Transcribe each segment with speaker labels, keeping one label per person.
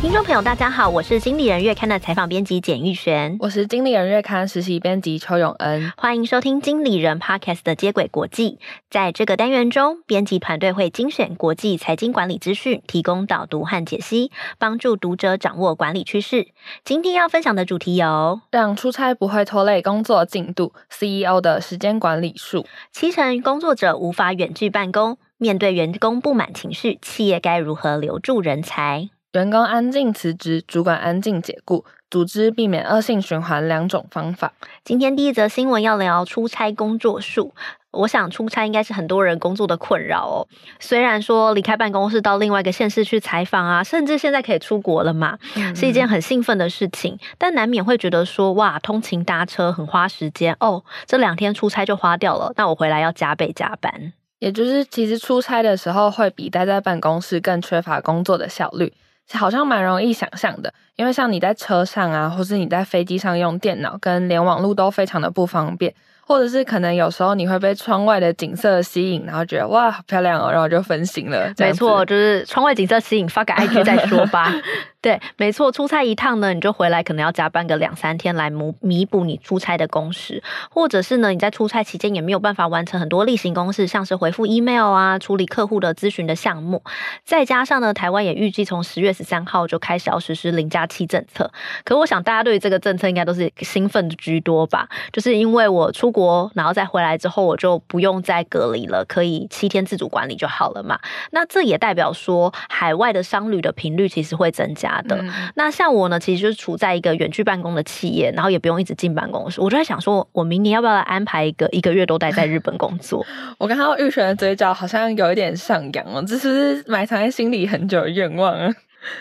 Speaker 1: 听众朋友，大家好，我是经理人月刊的采访编辑简玉璇，
Speaker 2: 我是经理人月刊实习编辑邱永恩，
Speaker 1: 欢迎收听经理人 Podcast 的接轨国际。在这个单元中，编辑团队会精选国际财经管理资讯，提供导读和解析，帮助读者掌握管理趋势。今天要分享的主题有：
Speaker 2: 让出差不会拖累工作进度，CEO 的时间管理术。
Speaker 1: 七成工作者无法远距办公，面对员工不满情绪，企业该如何留住人才？
Speaker 2: 员工安静辞职，主管安静解雇，组织避免恶性循环两种方法。
Speaker 1: 今天第一则新闻要聊出差工作术。我想出差应该是很多人工作的困扰哦。虽然说离开办公室到另外一个县市去采访啊，甚至现在可以出国了嘛，嗯、是一件很兴奋的事情。但难免会觉得说，哇，通勤搭车很花时间哦，这两天出差就花掉了，那我回来要加倍加班。
Speaker 2: 也就是其实出差的时候会比待在办公室更缺乏工作的效率。好像蛮容易想象的，因为像你在车上啊，或是你在飞机上用电脑，跟连网络都非常的不方便，或者是可能有时候你会被窗外的景色吸引，然后觉得哇，好漂亮哦，然后就分心了。
Speaker 1: 没错，就是窗外景色吸引，发个 IG 再说吧。对，没错，出差一趟呢，你就回来可能要加班个两三天来弥弥补你出差的工时，或者是呢，你在出差期间也没有办法完成很多例行公事，像是回复 email 啊，处理客户的咨询的项目。再加上呢，台湾也预计从十月十三号就开始要实施零加七政策。可我想大家对于这个政策应该都是兴奋的居多吧，就是因为我出国然后再回来之后，我就不用再隔离了，可以七天自主管理就好了嘛。那这也代表说，海外的商旅的频率其实会增加。的、嗯、那像我呢，其实就是处在一个远距办公的企业，然后也不用一直进办公室。我就在想说，我明年要不要来安排一个一个月都待在日本工作？
Speaker 2: 我刚刚玉璇的嘴角好像有一点上扬哦，这是埋藏在心里 很久的愿望啊？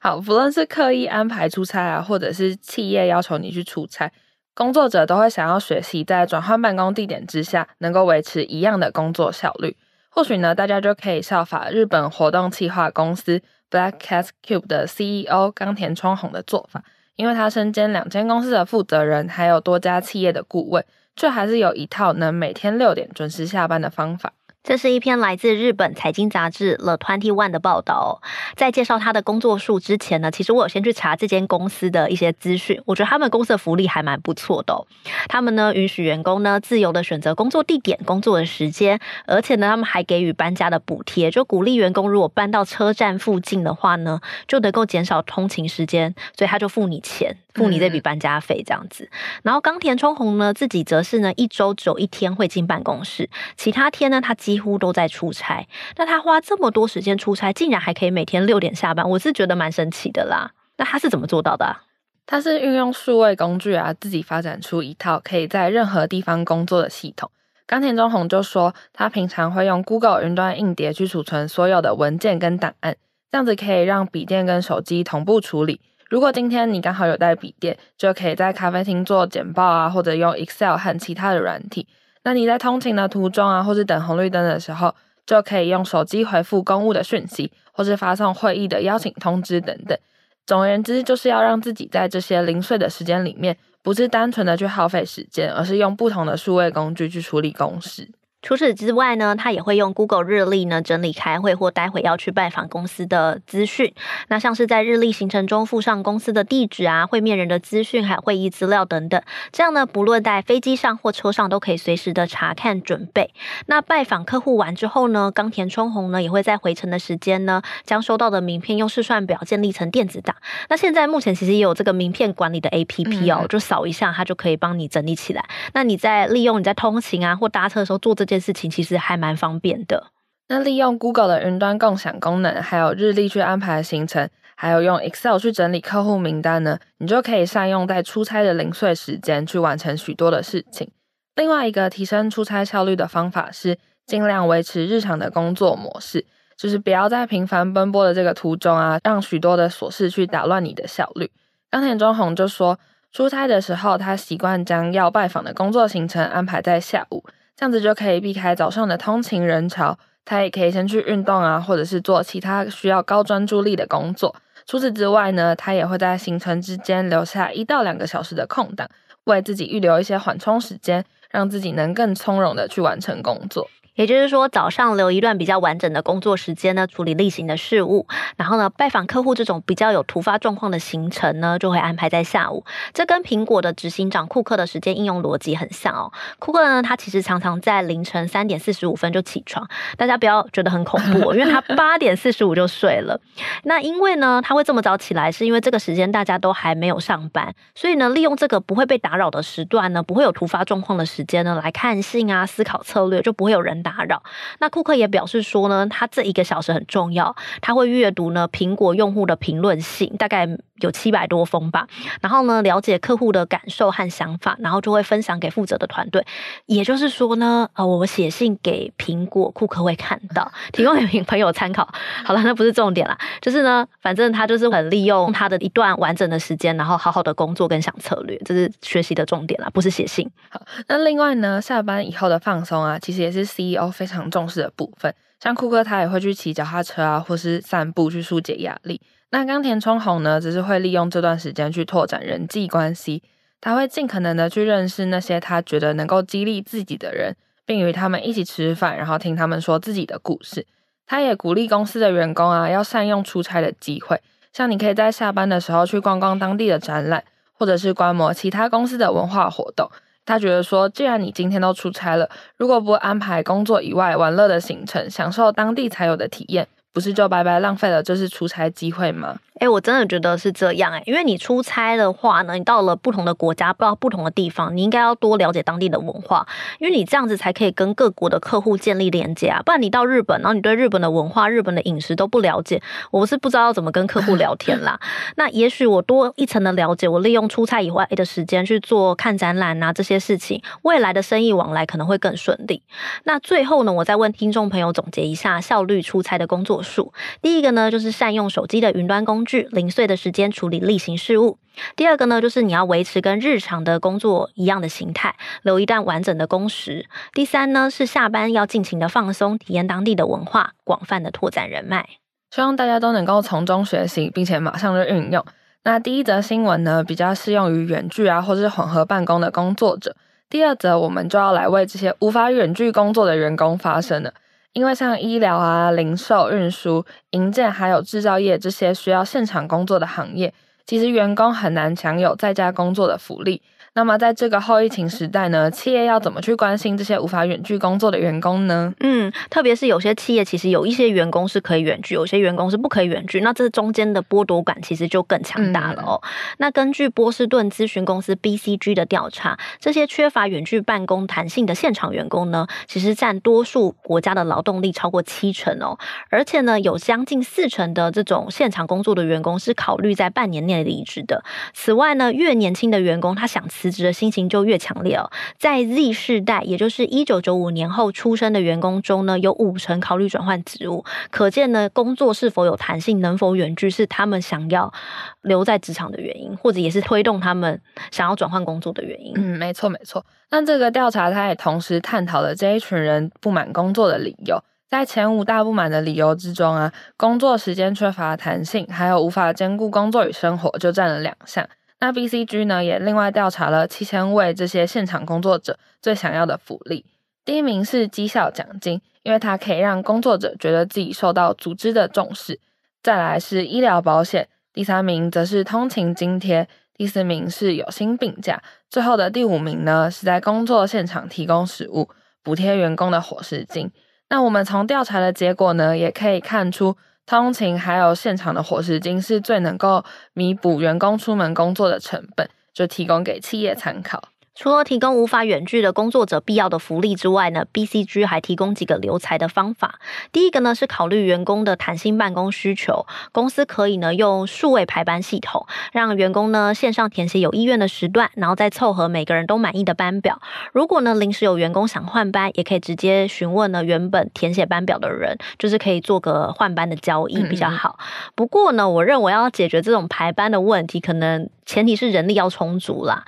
Speaker 2: 好，不论是刻意安排出差啊，或者是企业要求你去出差，工作者都会想要学习在转换办公地点之下，能够维持一样的工作效率。或许呢，大家就可以效法日本活动企划公司。Blackcast Cube 的 CEO 冈田川宏的做法，因为他身兼两间公司的负责人，还有多家企业的顾问，却还是有一套能每天六点准时下班的方法。
Speaker 1: 这是一篇来自日本财经杂志 The Twenty One 的报道。在介绍他的工作数之前呢，其实我有先去查这间公司的一些资讯。我觉得他们公司的福利还蛮不错的。他们呢允许员工呢自由的选择工作地点、工作的时间，而且呢他们还给予搬家的补贴，就鼓励员工如果搬到车站附近的话呢，就能够减少通勤时间，所以他就付你钱，付你这笔搬家费这样子。嗯、然后冈田充宏呢自己则是呢一周只有一天会进办公室，其他天呢他几乎都在出差，那他花这么多时间出差，竟然还可以每天六点下班，我是觉得蛮神奇的啦。那他是怎么做到的啊？
Speaker 2: 他是运用数位工具啊，自己发展出一套可以在任何地方工作的系统。冈田充宏就说，他平常会用 Google 云端硬碟去储存所有的文件跟档案，这样子可以让笔电跟手机同步处理。如果今天你刚好有带笔电，就可以在咖啡厅做简报啊，或者用 Excel 和其他的软体。那你在通勤的途中啊，或是等红绿灯的时候，就可以用手机回复公务的讯息，或是发送会议的邀请通知等等。总而言之，就是要让自己在这些零碎的时间里面，不是单纯的去耗费时间，而是用不同的数位工具去处理公事。
Speaker 1: 除此之外呢，他也会用 Google 日历呢整理开会或待会要去拜访公司的资讯。那像是在日历行程中附上公司的地址啊、会面人的资讯还有会议资料等等。这样呢，不论在飞机上或车上都可以随时的查看准备。那拜访客户完之后呢，冈田充宏呢也会在回程的时间呢，将收到的名片用试算表建立成电子档。那现在目前其实也有这个名片管理的 APP 哦，嗯、就扫一下它就可以帮你整理起来。那你在利用你在通勤啊或搭车的时候做这。这件事情其实还蛮方便的。
Speaker 2: 那利用 Google 的云端共享功能，还有日历去安排行程，还有用 Excel 去整理客户名单呢，你就可以善用在出差的零碎时间去完成许多的事情。另外一个提升出差效率的方法是，尽量维持日常的工作模式，就是不要在频繁奔波的这个途中啊，让许多的琐事去打乱你的效率。冈田中宏就说，出差的时候，他习惯将要拜访的工作行程安排在下午。这样子就可以避开早上的通勤人潮，他也可以先去运动啊，或者是做其他需要高专注力的工作。除此之外呢，他也会在行程之间留下一到两个小时的空档，为自己预留一些缓冲时间，让自己能更从容的去完成工作。
Speaker 1: 也就是说，早上留一段比较完整的工作时间呢，处理例行的事务，然后呢，拜访客户这种比较有突发状况的行程呢，就会安排在下午。这跟苹果的执行长库克的时间应用逻辑很像哦。库克呢，他其实常常在凌晨三点四十五分就起床，大家不要觉得很恐怖，因为他 八点四十五就睡了。那因为呢，他会这么早起来，是因为这个时间大家都还没有上班，所以呢，利用这个不会被打扰的时段呢，不会有突发状况的时间呢，来看信啊，思考策略，就不会有人打。打扰。那库克也表示说呢，他这一个小时很重要，他会阅读呢苹果用户的评论信，大概有七百多封吧。然后呢，了解客户的感受和想法，然后就会分享给负责的团队。也就是说呢，呃，我写信给苹果，库克会看到，提供给朋友参考。好了，那不是重点啦，就是呢，反正他就是很利用他的一段完整的时间，然后好好的工作跟想策略，这是学习的重点啦，不是写信。
Speaker 2: 好，那另外呢，下班以后的放松啊，其实也是 CEO。非常重视的部分，像库克他也会去骑脚踏车啊，或是散步去疏解压力。那冈田充宏呢，只是会利用这段时间去拓展人际关系，他会尽可能的去认识那些他觉得能够激励自己的人，并与他们一起吃饭，然后听他们说自己的故事。他也鼓励公司的员工啊，要善用出差的机会，像你可以在下班的时候去逛逛当地的展览，或者是观摩其他公司的文化活动。他觉得说，既然你今天都出差了，如果不安排工作以外玩乐的行程，享受当地才有的体验，不是就白白浪费了这次出差机会吗？
Speaker 1: 哎、欸，我真的觉得是这样哎、欸，因为你出差的话呢，你到了不同的国家，到不同的地方，你应该要多了解当地的文化，因为你这样子才可以跟各国的客户建立连接啊。不然你到日本，然后你对日本的文化、日本的饮食都不了解，我是不知道要怎么跟客户聊天啦。那也许我多一层的了解，我利用出差以外的时间去做看展览啊这些事情，未来的生意往来可能会更顺利。那最后呢，我再问听众朋友总结一下效率出差的工作数。第一个呢，就是善用手机的云端工具。零碎的时间处理例行事务。第二个呢，就是你要维持跟日常的工作一样的形态，留一段完整的工时。第三呢，是下班要尽情的放松，体验当地的文化，广泛的拓展人脉。
Speaker 2: 希望大家都能够从中学习，并且马上就运用。那第一则新闻呢，比较适用于远距啊，或是混合办公的工作者。第二则，我们就要来为这些无法远距工作的员工发声了。因为像医疗啊、零售、运输、营建，还有制造业这些需要现场工作的行业，其实员工很难享有在家工作的福利。那么，在这个后疫情时代呢，企业要怎么去关心这些无法远距工作的员工呢？
Speaker 1: 嗯，特别是有些企业其实有一些员工是可以远距，有些员工是不可以远距，那这中间的剥夺感其实就更强大了哦。嗯、那根据波士顿咨询公司 BCG 的调查，这些缺乏远距办公弹性的现场员工呢，其实占多数国家的劳动力超过七成哦，而且呢，有将近四成的这种现场工作的员工是考虑在半年内离职的。此外呢，越年轻的员工他想辞职的心情就越强烈哦。在 Z 世代，也就是一九九五年后出生的员工中呢，有五成考虑转换职务。可见呢，工作是否有弹性，能否远距，是他们想要留在职场的原因，或者也是推动他们想要转换工作的原因。
Speaker 2: 嗯，没错没错。那这个调查，它也同时探讨了这一群人不满工作的理由。在前五大不满的理由之中啊，工作时间缺乏弹性，还有无法兼顾工作与生活，就占了两项。那 BCG 呢，也另外调查了七千位这些现场工作者最想要的福利。第一名是绩效奖金，因为它可以让工作者觉得自己受到组织的重视。再来是医疗保险，第三名则是通勤津贴，第四名是有薪病假，最后的第五名呢，是在工作现场提供食物，补贴员工的伙食金。那我们从调查的结果呢，也可以看出。通勤还有现场的伙食金是最能够弥补员工出门工作的成本，就提供给企业参考。
Speaker 1: 除了提供无法远距的工作者必要的福利之外呢，BCG 还提供几个留才的方法。第一个呢是考虑员工的弹性办公需求，公司可以呢用数位排班系统，让员工呢线上填写有意愿的时段，然后再凑合每个人都满意的班表。如果呢临时有员工想换班，也可以直接询问呢原本填写班表的人，就是可以做个换班的交易比较好。嗯嗯。不过呢，我认为要解决这种排班的问题，可能前提是人力要充足啦，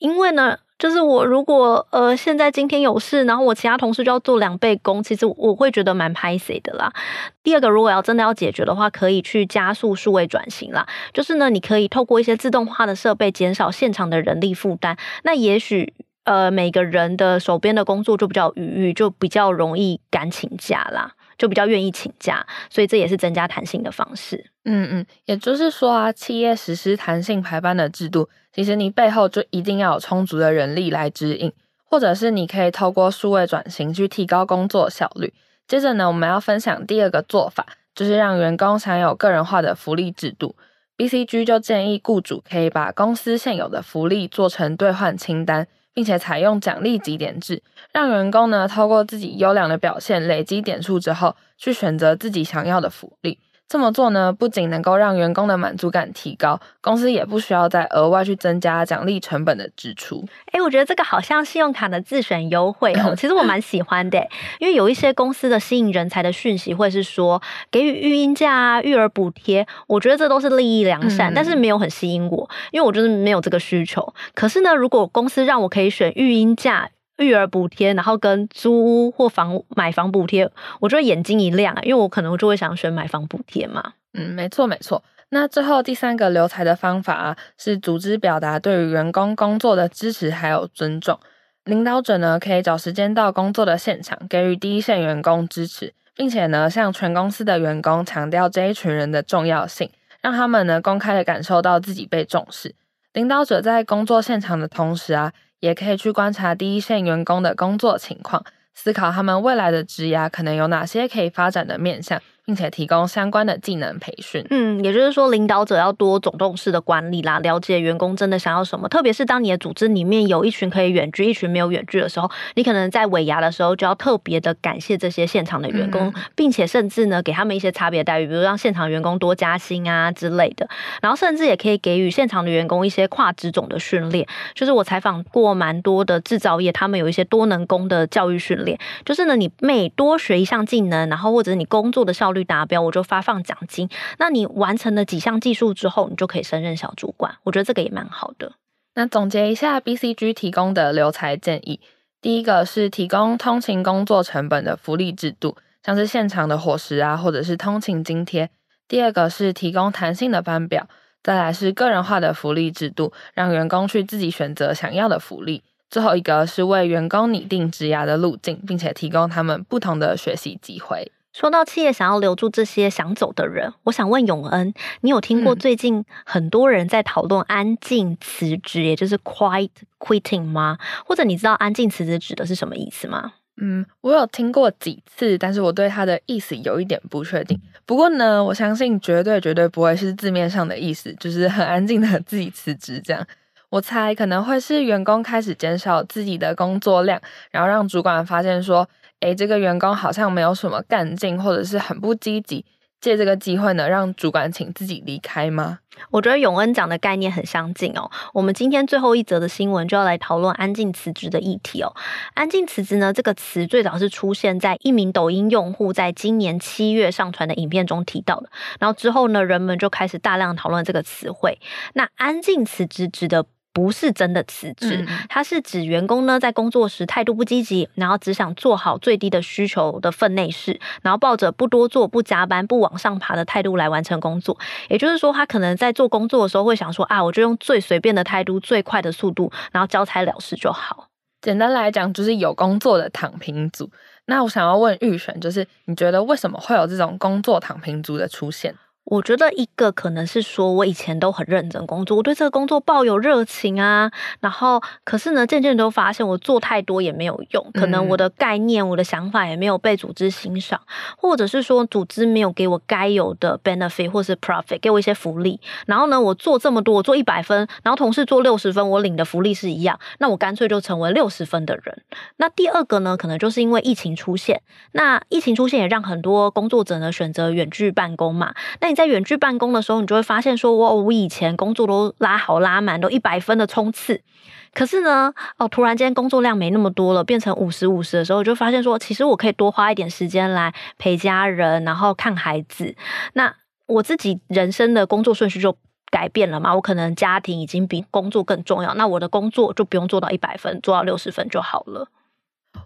Speaker 1: 因为呢。就是我如果呃现在今天有事，然后我其他同事就要做两倍工，其实我会觉得蛮拍谢的啦。第二个，如果要真的要解决的话，可以去加速数位转型啦。就是呢，你可以透过一些自动化的设备，减少现场的人力负担。那也许呃，每个人的手边的工作就比较余裕，就比较容易敢请假啦，就比较愿意请假，所以这也是增加弹性的方式。
Speaker 2: 嗯嗯，也就是说啊，企业实施弹性排班的制度，其实你背后就一定要有充足的人力来指引，或者是你可以透过数位转型去提高工作效率。接着呢，我们要分享第二个做法，就是让员工享有个人化的福利制度。BCG 就建议雇主可以把公司现有的福利做成兑换清单。并且采用奖励积点制，让员工呢透过自己优良的表现累积点数之后，去选择自己想要的福利。这么做呢，不仅能够让员工的满足感提高，公司也不需要再额外去增加奖励成本的支出。
Speaker 1: 诶，我觉得这个好像信用卡的自选优惠哦，其实我蛮喜欢的，因为有一些公司的吸引人才的讯息，会是说给予育婴假啊、育儿补贴，我觉得这都是利益良善，嗯，但是没有很吸引我，因为我就是没有这个需求。可是呢，如果公司让我可以选育婴假，育儿补贴，然后跟租屋或房买房补贴，我就会眼睛一亮，因为我可能就会想选买房补贴嘛。
Speaker 2: 嗯，没错没错。那最后第三个留才的方法啊，是组织表达对于员工工作的支持还有尊重。领导者呢，可以找时间到工作的现场，给予第一线员工支持，并且呢，向全公司的员工强调这一群人的重要性，让他们呢公开的感受到自己被重视。领导者在工作现场的同时啊。也可以去观察第一线员工的工作情况，思考他们未来的职涯可能有哪些可以发展的面向。并且提供相关的技能培训。
Speaker 1: 嗯，也就是说，领导者要多主动式的管理啦，了解员工真的想要什么。特别是当你的组织里面有一群可以远距，一群没有远距的时候，你可能在尾牙的时候就要特别的感谢这些现场的员工，嗯、并且甚至呢给他们一些差别待遇，比如让现场员工多加薪啊之类的。然后甚至也可以给予现场的员工一些跨职种的训练。就是我采访过蛮多的制造业，他们有一些多能工的教育训练。就是呢，你每多学一项技能，然后或者你工作的效率率达标，我就发放奖金。那你完成了几项技术之后，你就可以升任小主管。我觉得这个也蛮好的。
Speaker 2: 那总结一下，BCG 提供的留才建议：第一个是提供通勤工作成本的福利制度，像是现场的伙食啊，或者是通勤津贴；第二个是提供弹性的班表；再来是个人化的福利制度，让员工去自己选择想要的福利；最后一个是为员工拟定职涯的路径，并且提供他们不同的学习机会。
Speaker 1: 说到企业想要留住这些想走的人，我想问永恩，你有听过最近很多人在讨论安静辞职，也就是 quiet quitting 吗？或者你知道安静辞职指的是什么意思吗？
Speaker 2: 嗯，我有听过几次，但是我对它的意思有一点不确定。不过呢，我相信绝对绝对不会是字面上的意思，就是很安静的自己辞职这样。我猜可能会是员工开始减少自己的工作量，然后让主管发现说，诶，这个员工好像没有什么干劲，或者是很不积极，借这个机会呢，让主管请自己离开吗？
Speaker 1: 我觉得永恩讲的概念很相近哦。我们今天最后一则的新闻就要来讨论安静辞职的议题哦。安静辞职呢，这个词最早是出现在一名抖音用户在今年七月上传的影片中提到的，然后之后呢，人们就开始大量讨论这个词汇。那安静辞职指的不是真的辞职，它是指员工呢在工作时态度不积极，然后只想做好最低的需求的分内事，然后抱着不多做、不加班、不往上爬的态度来完成工作。也就是说，他可能在做工作的时候会想说啊，我就用最随便的态度、最快的速度，然后交差了事就好。
Speaker 2: 简单来讲，就是有工作的躺平族。那我想要问玉璇，就是你觉得为什么会有这种工作躺平族的出现？
Speaker 1: 我觉得一个可能是说，我以前都很认真工作，我对这个工作抱有热情啊。然后，可是呢，渐渐都发现我做太多也没有用，可能我的概念、我的想法也没有被组织欣赏，或者是说组织没有给我该有的 benefit 或是 profit，给我一些福利。然后呢，我做这么多，我做一百分，然后同事做六十分，我领的福利是一样，那我干脆就成为六十分的人。那第二个呢，可能就是因为疫情出现，那疫情出现也让很多工作者呢选择远距办公嘛。那在远距办公的时候，你就会发现说，我我以前工作都拉好拉满，都一百分的冲刺。可是呢，哦，突然间工作量没那么多了，变成五十五十的时候，就发现说，其实我可以多花一点时间来陪家人，然后看孩子。那我自己人生的工作顺序就改变了嘛，我可能家庭已经比工作更重要，那我的工作就不用做到一百分，做到六十分就好了。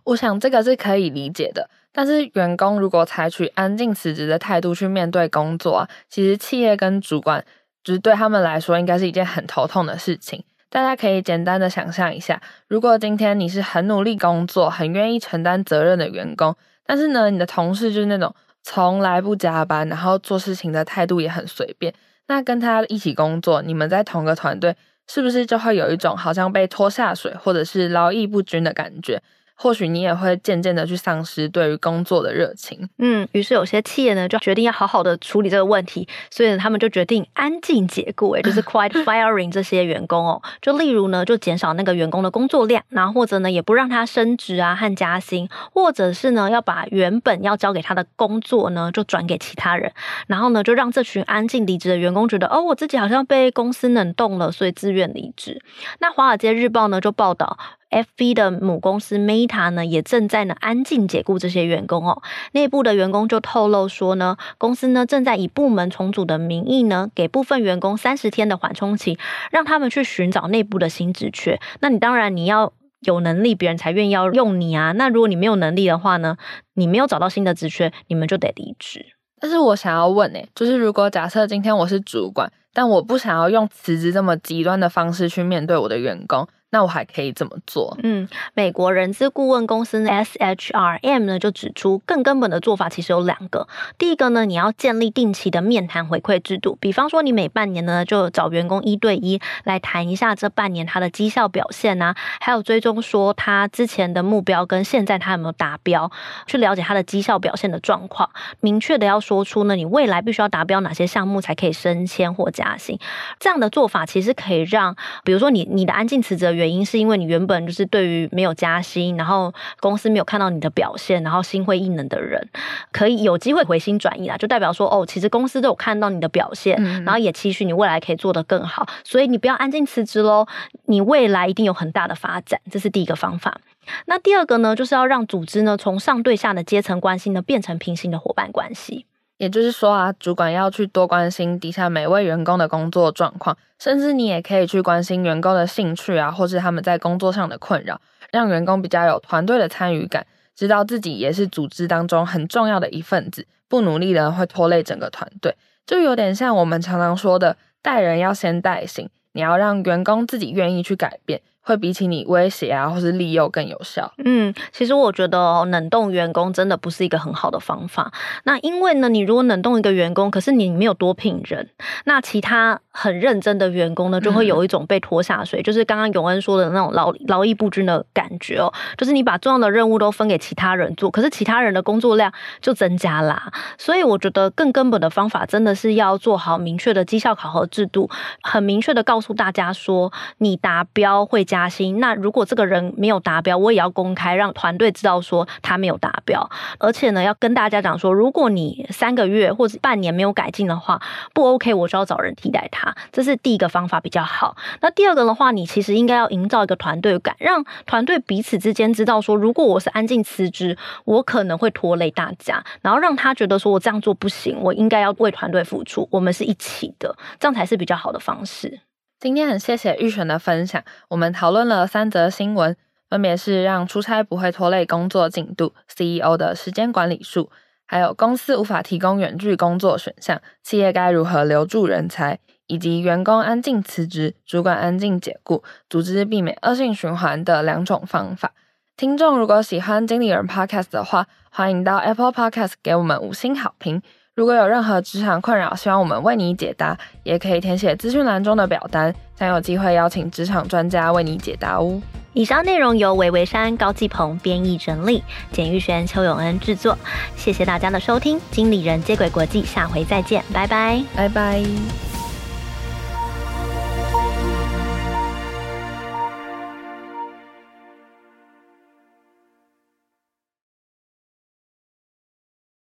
Speaker 2: 我想这个是可以理解的，但是员工如果采取安静辞职的态度去面对工作啊，其实企业跟主管就是对他们来说应该是一件很头痛的事情。大家可以简单的想象一下，如果今天你是很努力工作、很愿意承担责任的员工，但是呢，你的同事就是那种从来不加班，然后做事情的态度也很随便，那跟他一起工作，你们在同个团队，是不是就会有一种好像被拖下水，或者是劳逸不均的感觉？或许你也会渐渐的去丧失对于工作的热情，
Speaker 1: 嗯，于是有些企业呢就决定要好好的处理这个问题，所以呢他们就决定安静解雇，也，就是 quiet firing 这些员工哦，就例如呢就减少那个员工的工作量，然后或者呢也不让他升职啊和加薪，或者是呢要把原本要交给他的工作呢就转给其他人，然后呢就让这群安静离职的员工觉得哦我自己好像被公司冷冻了，所以自愿离职。那华尔街日报呢就报道。FB 的母公司 Meta 呢，也正在呢安静解雇这些员工哦。内部的员工就透露说呢，公司呢正在以部门重组的名义呢，给部分员工三十天的缓冲期，让他们去寻找内部的新职缺。那你当然你要有能力，别人才愿意要用你啊。那如果你没有能力的话呢，你没有找到新的职缺，你们就得离职。
Speaker 2: 但是我想要问呢，就是如果假设今天我是主管，但我不想要用辞职这么极端的方式去面对我的员工。那我还可以怎么做？
Speaker 1: 嗯，美国人资顾问公司 SHRM 呢就指出，更根本的做法其实有两个。第一个呢，你要建立定期的面谈回馈制度，比方说你每半年呢就找员工一对一来谈一下这半年他的绩效表现啊，还有追踪说他之前的目标跟现在他有没有达标，去了解他的绩效表现的状况。明确的要说出呢，你未来必须要达标哪些项目才可以升迁或加薪。这样的做法其实可以让，比如说你你的安静辞职。原因是因为你原本就是对于没有加薪，然后公司没有看到你的表现，然后心灰意冷的人，可以有机会回心转意啦，就代表说哦，其实公司都有看到你的表现，然后也期许你未来可以做得更好，所以你不要安静辞职喽，你未来一定有很大的发展，这是第一个方法。那第二个呢，就是要让组织呢从上对下的阶层关系呢变成平行的伙伴关系。
Speaker 2: 也就是说啊，主管要去多关心底下每位员工的工作状况，甚至你也可以去关心员工的兴趣啊，或是他们在工作上的困扰，让员工比较有团队的参与感，知道自己也是组织当中很重要的一份子，不努力的会拖累整个团队，就有点像我们常常说的，带人要先带行，你要让员工自己愿意去改变。会比起你威胁啊，或是利诱更有效。
Speaker 1: 嗯，其实我觉得哦，冷冻员工真的不是一个很好的方法。那因为呢，你如果冷冻一个员工，可是你没有多聘人，那其他很认真的员工呢，就会有一种被拖下水，嗯、就是刚刚永恩说的那种劳劳逸不均的感觉哦。就是你把重要的任务都分给其他人做，可是其他人的工作量就增加啦。所以我觉得更根本的方法，真的是要做好明确的绩效考核制度，很明确的告诉大家说，你达标会加。加薪，那如果这个人没有达标，我也要公开让团队知道说他没有达标，而且呢，要跟大家讲说，如果你三个月或者半年没有改进的话，不 OK，我就要找人替代他。这是第一个方法比较好。那第二个的话，你其实应该要营造一个团队感，让团队彼此之间知道说，如果我是安静辞职，我可能会拖累大家，然后让他觉得说我这样做不行，我应该要为团队付出，我们是一起的，这样才是比较好的方式。
Speaker 2: 今天很谢谢玉璇的分享，我们讨论了三则新闻，分别是让出差不会拖累工作进度，CEO 的时间管理术，还有公司无法提供远距工作选项，企业该如何留住人才，以及员工安静辞职，主管安静解雇，组织避免恶性循环的两种方法。听众如果喜欢经理人 Podcast 的话，欢迎到 Apple Podcast 给我们五星好评。如果有任何职场困扰，希望我们为你解答，也可以填写资讯栏中的表单，将有机会邀请职场专家为你解答哦。
Speaker 1: 以上内容由维维山高继鹏编译整理，简玉璇、邱永恩制作。谢谢大家的收听，经理人接轨国际，下回再见，拜拜，
Speaker 2: 拜拜。